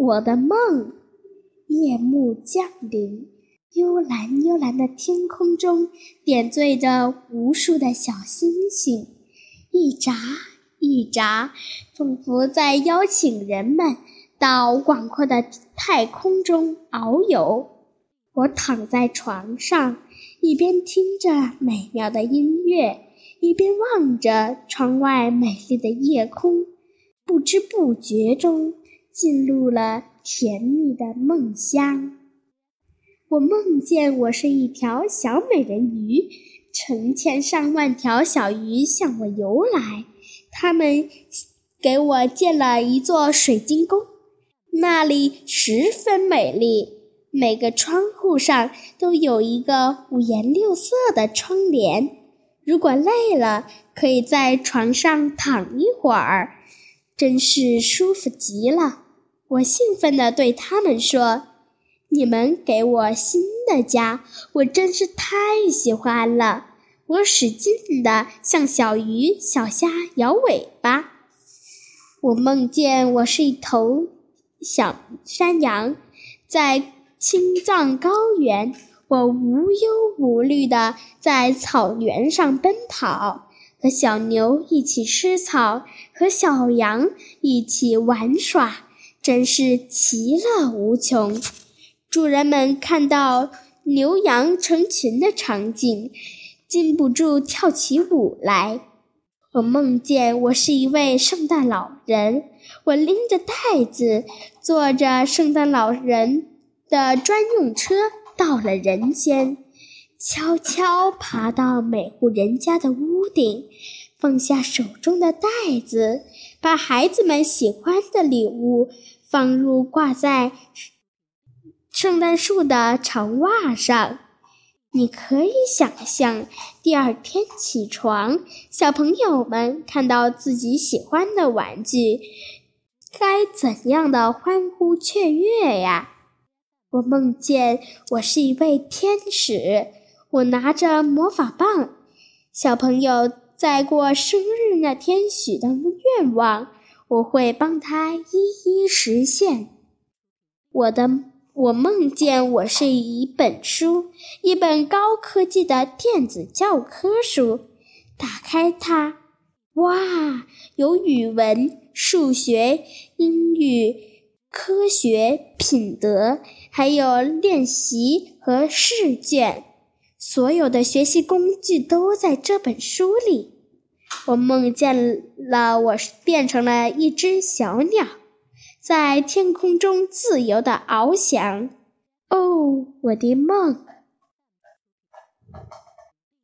我的梦。夜幕降临，幽蓝幽蓝的天空中点缀着无数的小星星，一眨一眨，仿佛在邀请人们到广阔的太空中遨游。我躺在床上，一边听着美妙的音乐，一边望着窗外美丽的夜空，不知不觉中进入了。甜蜜的梦乡，我梦见我是一条小美人鱼，成千上万条小鱼向我游来，它们给我建了一座水晶宫，那里十分美丽，每个窗户上都有一个五颜六色的窗帘。如果累了，可以在床上躺一会儿，真是舒服极了。我兴奋地对他们说：“你们给我新的家，我真是太喜欢了。”我使劲地向小鱼、小虾摇尾巴。我梦见我是一头小山羊，在青藏高原，我无忧无虑地在草原上奔跑，和小牛一起吃草，和小羊一起玩耍。真是其乐无穷。主人们看到牛羊成群的场景，禁不住跳起舞来。我梦见我是一位圣诞老人，我拎着袋子，坐着圣诞老人的专用车到了人间，悄悄爬到每户人家的屋顶，放下手中的袋子。把孩子们喜欢的礼物放入挂在圣诞树的长袜上。你可以想象，第二天起床，小朋友们看到自己喜欢的玩具，该怎样的欢呼雀跃呀！我梦见我是一位天使，我拿着魔法棒，小朋友。在过生日那天许的愿望，我会帮他一一实现。我的，我梦见我是一本书，一本高科技的电子教科书。打开它，哇，有语文、数学、英语、科学、品德，还有练习和试卷。所有的学习工具都在这本书里。我梦见了我变成了一只小鸟在天空中自由的翱翔。哦我的梦。